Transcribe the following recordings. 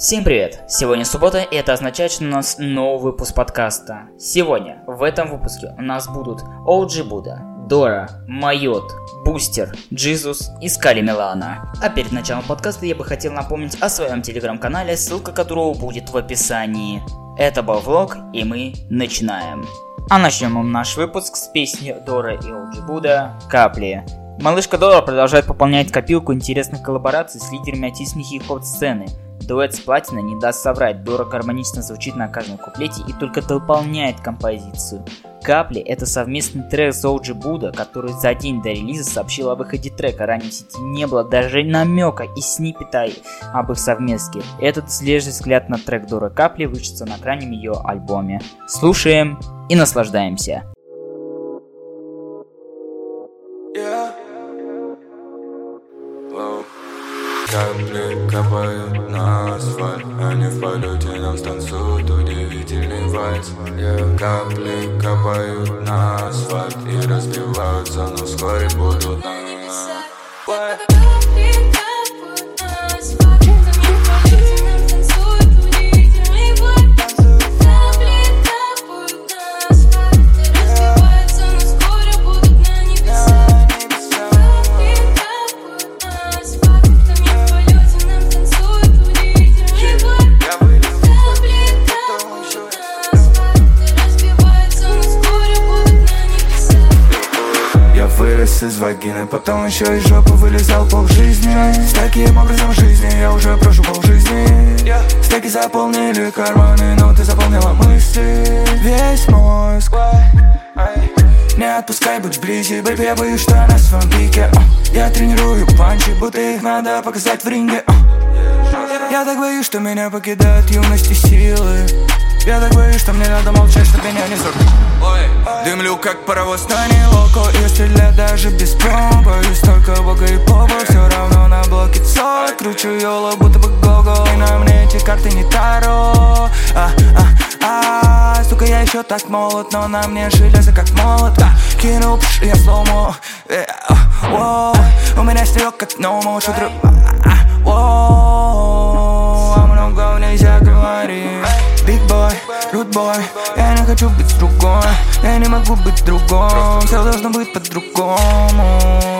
Всем привет! Сегодня суббота, и это означает, что у нас новый выпуск подкаста. Сегодня, в этом выпуске, у нас будут OG Буда, Дора, Майот, Бустер, Джизус и Скали Милана. А перед началом подкаста я бы хотел напомнить о своем телеграм-канале, ссылка которого будет в описании. Это был влог, и мы начинаем. А начнем мы наш выпуск с песни Дора и OG Буда «Капли». Малышка Дора продолжает пополнять копилку интересных коллабораций с лидерами отечественной хип-хоп сцены – Дуэт с Платина не даст соврать, дорого гармонично звучит на каждом куплете и только дополняет композицию. Капли – это совместный трек с OG Buddha, который за день до релиза сообщил о выходе трека. Ранее в сети не было даже намека и сниппета об их совместке. Этот свежий взгляд на трек Дора Капли вышится на крайнем ее альбоме. Слушаем и наслаждаемся. Капают на асфальт Они в полете нам станцуют удивительный вальс yeah. Капли капают на асфальт И разбиваются, но вскоре будут на из вагины Потом еще из жопы вылезал пол жизни. С таким образом жизни я уже прошу пол жизни. Стеки заполнили карманы, но ты заполнила мысли. Весь мозг. Не отпускай, будь вблизи, бэйби, я боюсь, что я на своем пике. Я тренирую панчи, будто их надо показать в ринге. Я так боюсь, что меня покидают юности силы я так боюсь, что мне надо молчать, чтобы меня не закрыть Дымлю, как паровоз на нелоко И стрелять даже без пром. Боюсь только бога и попа Все равно на блоке цой. Кручу йоло, будто бы гого И на мне эти карты не таро. А, а, а, Сука, я еще так молод Но на мне железо как молот. А, Кину, пш, я слому. Э, а, У меня стрелок как ному Шудру, а, а, а, много нельзя говорить Big boy, rude boy. Я не хочу быть другой Я не могу быть другом. Все должно быть по-другому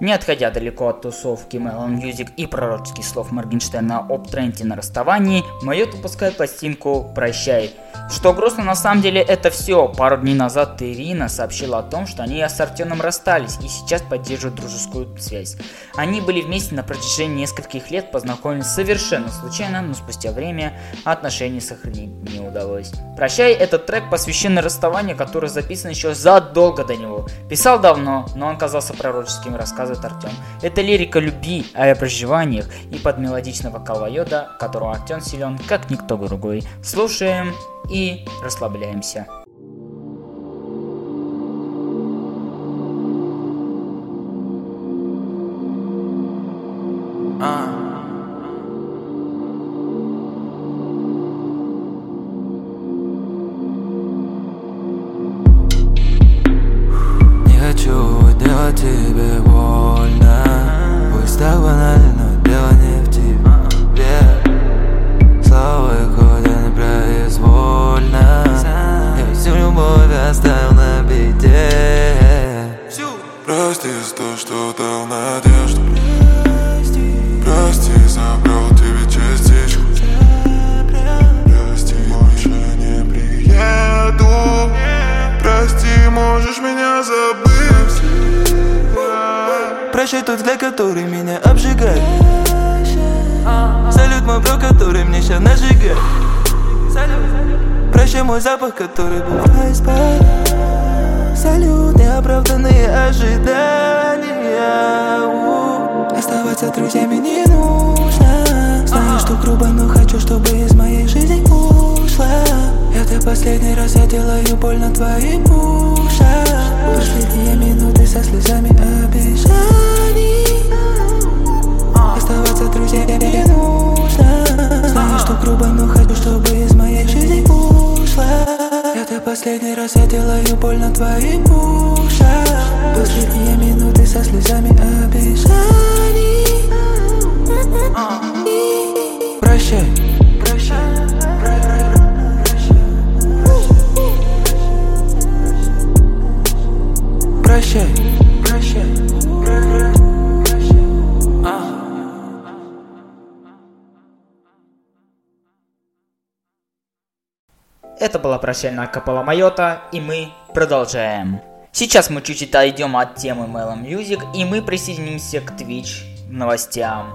Не отходя далеко от тусовки Melon Music и пророческих слов Моргенштерна об тренде на расставании, Майот выпускает пластинку «Прощай». Что грустно, на самом деле это все. Пару дней назад Ирина сообщила о том, что они с Артемом расстались и сейчас поддерживают дружескую связь. Они были вместе на протяжении нескольких лет, познакомились совершенно случайно, но спустя время отношения сохранить не удалось. «Прощай» — это трек, посвященный расставанию, который записан еще задолго до него. Писал давно, но он казался пророческим рассказом рассказывает Артем. Это лирика любви, о проживаниях и под мелодичный вокал которого Артем силен как никто другой. Слушаем и расслабляемся. Больше не приеду Прощай мой запах, который бывает спать Салют неоправданные ожидания. Оставаться друзьями не нужно. Знаю, что грубо, но хочу, чтобы из моей жизни ушла Это последний раз я делаю больно твоим ушам. Последние минуты со слезами обещаний Оставаться друзьями не нужно. Знаю, что грубо, но хочу, чтобы из моей жизни ушла Это последний раз я делаю больно твоим ушам Последние минуты со слезами обещаний Это была прощальная капала Майота, и мы продолжаем. Сейчас мы чуть-чуть отойдем от темы Melon Music, и мы присоединимся к Twitch новостям.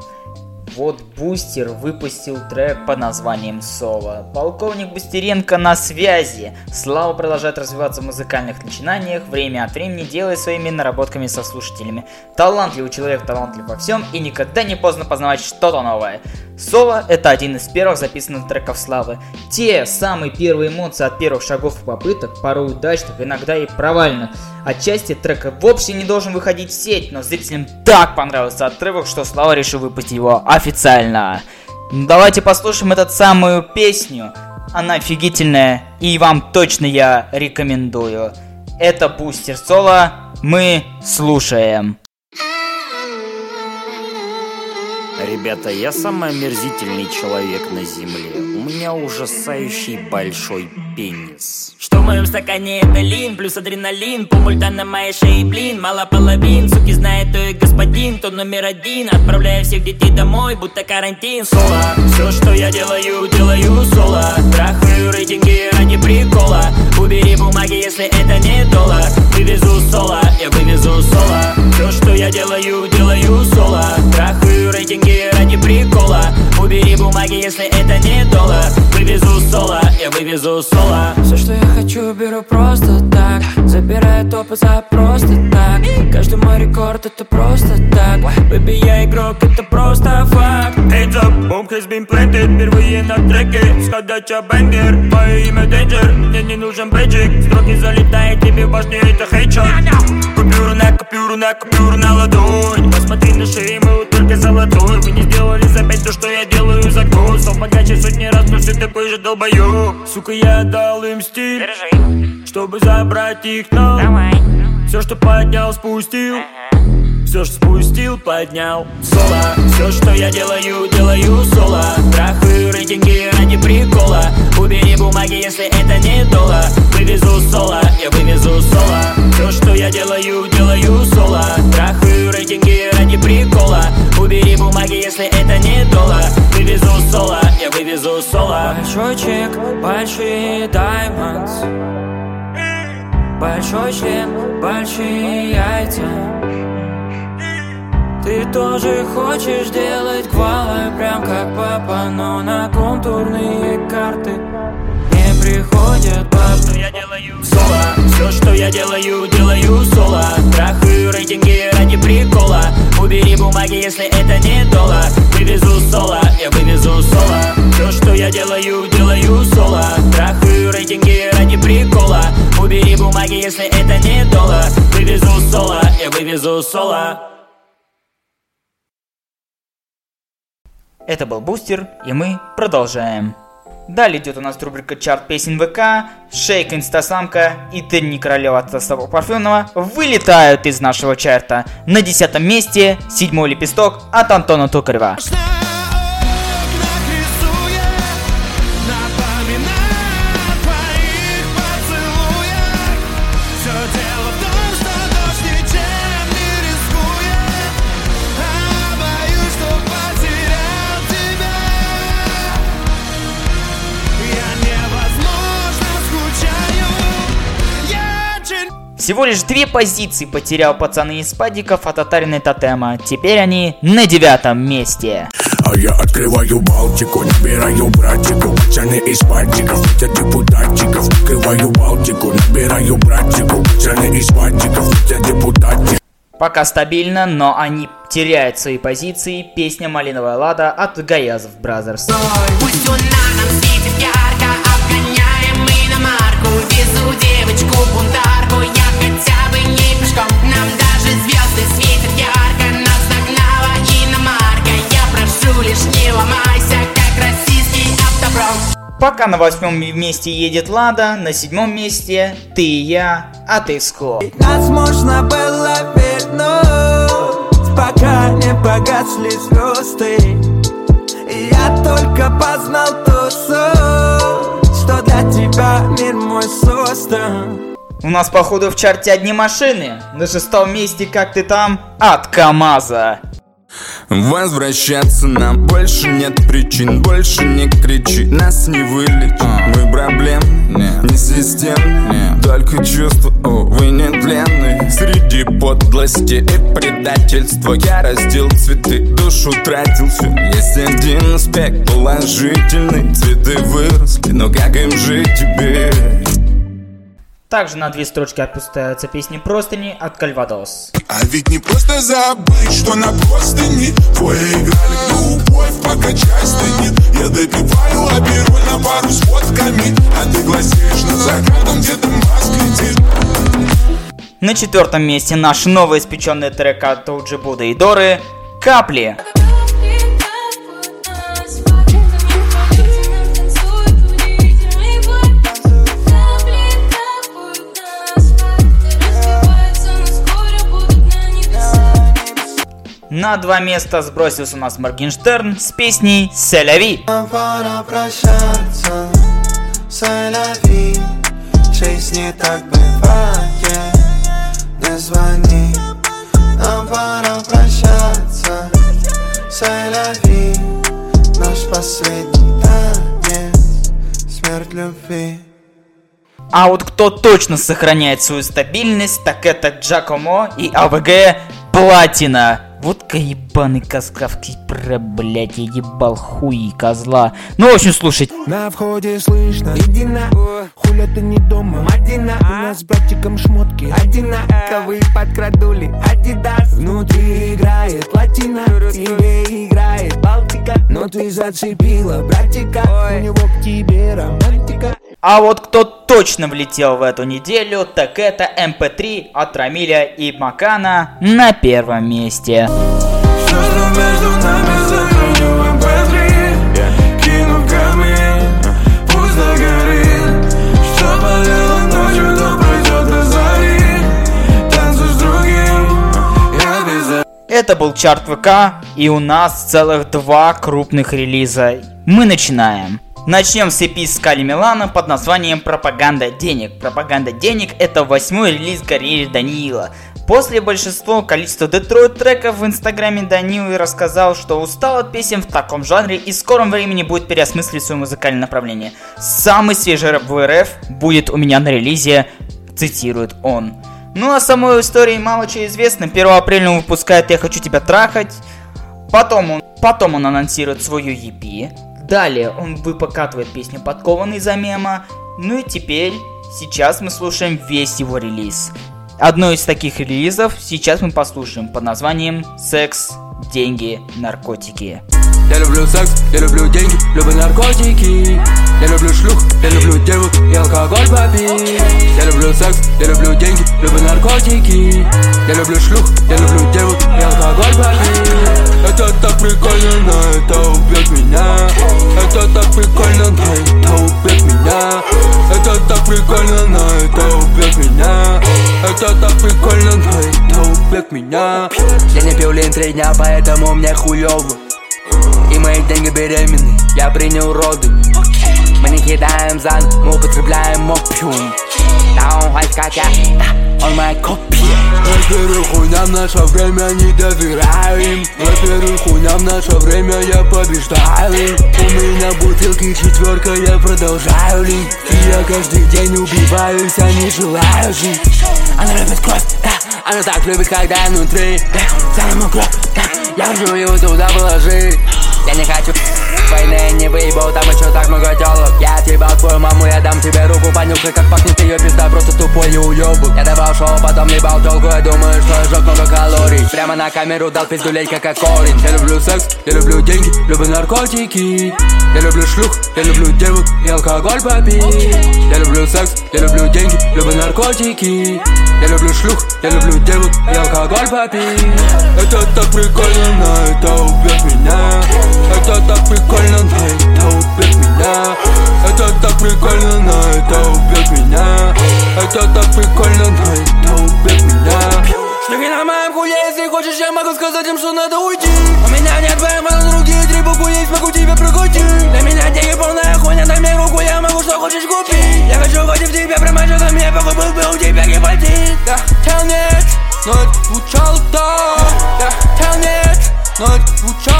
Вот Бустер выпустил трек под названием «Соло». Полковник Бустеренко на связи. Слава продолжает развиваться в музыкальных начинаниях, время от времени делая своими наработками со слушателями. Талантливый человек талантлив во всем, и никогда не поздно познавать что-то новое. Соло – это один из первых записанных треков Славы. Те самые первые эмоции от первых шагов и попыток, порой удачных, иногда и провальных. Отчасти трек вовсе не должен выходить в сеть, но зрителям так понравился отрывок, что Слава решил выпустить его официально. Давайте послушаем эту самую песню. Она офигительная, и вам точно я рекомендую. Это Бустер Соло. Мы слушаем. Ребята, я самый омерзительный человек на земле. У меня ужасающий большой пенис. Что в моем стакане это лин, плюс адреналин. Пумульта на моей шее, блин, мало половин. Суки знает, то и господин, то номер один. Отправляю всех детей домой, будто карантин. Соло, все, что я делаю, делаю соло. Трахаю рейтинги ради прикола. Убери бумаги, если это не доллар. Вывезу соло, я вывезу соло. Все, что я делаю, делаю соло. Трахаю рейтинги ради прикола. Убери бумаги, если это не доллар. Вывезу соло, я вывезу соло. Все, что я хочу, беру просто так. Забираю топы за просто так. Каждый мой рекорд это просто так. Baby, я игрок, это просто факт. Hands up, bomb has been planted. Впервые на треке, сходача бенгер Мое имя Danger, мне не нужен бейджик Строки залетает тебе в башню, это хейчер. Купюру на купюру на купюру на ладонь сделали за пять то, что я делаю за год Стал богаче сотни раз, но все такой же долбоёб. Сука, я дал им стиль Чтобы забрать их, но Все, что поднял, спустил. Все, что спустил, поднял. Соло, все, что я делаю, делаю соло. Трахаю рейтинги ради прикола. Убери бумаги, если это не доллар. Вывезу соло, я вывезу соло. Все, что я делаю, делаю соло. Трахаю рейтинги ради прикола. Убери бумаги, если это соло Большой чек, большие даймондс Большой член, большие яйца. Ты тоже хочешь делать квалы Прям как папа, но на контурные карты Не приходят бабки я делаю соло. Все, что я делаю, делаю соло. Трахаю рейтинги ради прикола. Убери бумаги, если это не доллар. Вывезу Это был Бустер, и мы продолжаем. Далее идет у нас рубрика чарт песен ВК, Шейк Инстасамка и Тенни Королева от Остапа Парфенова вылетают из нашего чарта. На десятом месте седьмой лепесток от Антона Токарева. Всего лишь две позиции потерял пацаны из падиков от Атариной Тотема. Теперь они на девятом месте. А я открываю Балтику, набираю братику Пацаны из падиков, это депутатчиков Открываю Балтику, набираю братику Пацаны из падиков, это депутатчиков Пока стабильно, но они теряют свои позиции. Песня «Малиновая лада» от Gayazovs Brothers. Пусть Пока на восьмом месте едет Лада, на седьмом месте ты и я, а ты Ско. Нас можно было вернуть, пока не погасли звезды. И Я только познал ту суть, что для тебя мир мой создан. У нас походу в чарте одни машины. На шестом месте как ты там? От КамАЗа. Возвращаться нам больше нет причин Больше не кричи, нас не вылечит Мы проблем, не системные Только чувства, увы, не тленные Среди подлости и предательства Я растил цветы, душу тратил всю Есть один аспект положительный Цветы выросли, но как им жить теперь? Также на две строчки опускаются песни простыни от Кальвадос. А ведь не просто забыть, что на простыни Твои играли любовь, покачай стынет Я допиваю, беру на пару с фотками А ты глазеешь на закатом, где-то маск летит На четвертом месте наш новый испеченный трек от Тоуджи Буда и Доры «Капли». На два места сбросился у нас Моргенштерн с песней «Селяви». Пора прощаться, Селяви Жизнь не так бывает, не звони Нам пора прощаться, Селяви Наш последний танец, смерть любви А вот кто точно сохраняет свою стабильность, так это Джакомо и АВГ Платина. Вот ебаный каскавский про, блять, я ебал хуй козла. Ну, в общем, слушайте. На входе слышно. Иди на Хуля ты не дома. Мадина У нас с братиком шмотки. Одинаковые подкрадули. Адидас. Внутри играет платина Тебе играет Балтика. Но ты зацепила братика. У него к тебе романтика А вот кто точно влетел в эту неделю, так это MP3 от Рамиля и Макана на первом месте. Все, что между нами сохраню в MP3 Кину в камин Пусть догорит Что болело ночью, то пройдет до зари Танцуй с другим Я без Это был чарт ВК, и у нас целых два крупных релиза. Мы начинаем. Начнем с EP Скали Милана под названием «Пропаганда денег». «Пропаганда денег» — это восьмой релиз карьеры Даниила. После большинства количества Детройт треков в инстаграме Данил рассказал, что устал от песен в таком жанре и в скором времени будет переосмыслить свое музыкальное направление. Самый свежий рэп в РФ будет у меня на релизе, цитирует он. Ну, о самой истории мало чего известно. 1 апреля он выпускает «Я хочу тебя трахать». Потом он, потом он анонсирует свою EP. Далее он выпокатывает песню «Подкованный за мема». Ну и теперь, сейчас мы слушаем весь его релиз. Одно из таких релизов сейчас мы послушаем под названием «Секс, деньги, наркотики». Я люблю секс, я люблю деньги, люблю наркотики Я люблю шлюх, я люблю девок и алкоголь попить Я люблю секс, я люблю деньги, люблю наркотики Я люблю шлюх, я люблю девок и алкоголь попить убьет меня. Я не пил лень три дня, поэтому мне хуёво. И мои деньги беременны, я принял роды. Мы не кидаем зан, мы употребляем опиум. Down, white как я, да, он моя копия. Во-первых, хуйням наше время не доверяю им Во-первых, хуйням наше время я побеждаю. Им У меня бутылки четверка, я продолжаю лить. И я каждый день убиваюсь, а не желаю жить. Она любит кровь, да, она так любит, когда я внутри ему кровь, да, я его туда положить Я не хочу войны, не выебал, там еще так много телок Я тебя, твою маму, я дам тебе руку Понюхай, как пахнет ее пизда, просто тупой и уебок Я давал шоу, потом не бал телку, я думаю, что я жег много калорий. Прямо на камеру дал пиздулей, как корень Я люблю секс, я люблю деньги, люблю наркотики. Я люблю шлюх, я люблю девок и алкоголь попить. Я люблю секс, я люблю деньги, люблю наркотики. Я люблю шлюх, я люблю девок и алкоголь попить. Это так прикольно, но это убьет меня Это так прикольно, но это убьет меня. Это так прикольно, но это убьет меня. Это так прикольно, но это убьет меня. Штуки на моем хуе, если хочешь, я могу сказать им, что надо уйти. У меня нет но другие три буквы есть, могу тебе прокрутить. Для меня деньги полная хуйня, дай мне руку, я могу что хочешь купить. Я хочу хоть в тебя, прямо что мне похуй был бы у тебя гепатит. Да, тел нет, но это звучало так. Да, тел нет, но это звучало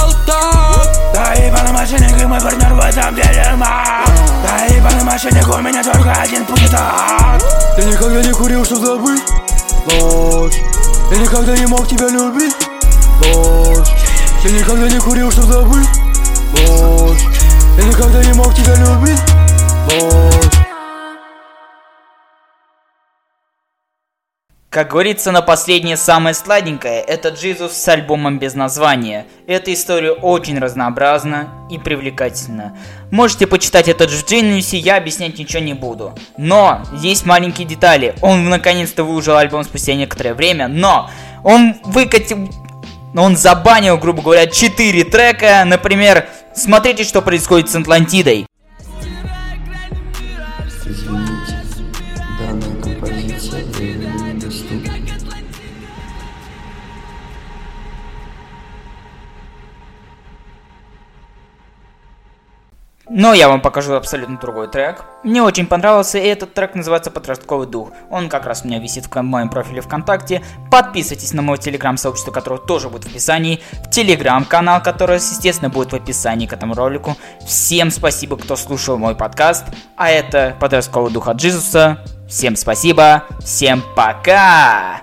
мошенник и мой партнер в этом деле маг. Да ебаный мошенник, у меня только один путь так Я никогда не курил, чтоб забыть? Ложь Я никогда не мог тебя любить? Ложь Я никогда не курил, чтоб забыть? Ложь Я никогда не мог тебя любить? Ложь Как говорится, на последнее самое сладенькое – это Джизус с альбомом без названия. Эта история очень разнообразна и привлекательна. Можете почитать этот в Genius, я объяснять ничего не буду. Но есть маленькие детали. Он наконец-то выложил альбом спустя некоторое время, но он выкатил... Он забанил, грубо говоря, 4 трека. Например, смотрите, что происходит с Атлантидой. Извините, данная композиция недоступна. Но я вам покажу абсолютно другой трек. Мне очень понравился, и этот трек называется «Подростковый дух». Он как раз у меня висит в моем профиле ВКонтакте. Подписывайтесь на мой телеграм-сообщество, которое тоже будет в описании. В телеграм-канал, который, естественно, будет в описании к этому ролику. Всем спасибо, кто слушал мой подкаст. А это «Подростковый дух» от Джизуса. Всем спасибо, всем пока!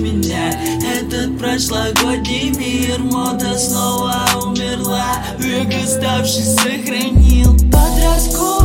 Меня, этот прошлогодний мир Мода снова умерла, век оставший сохранил Подростковый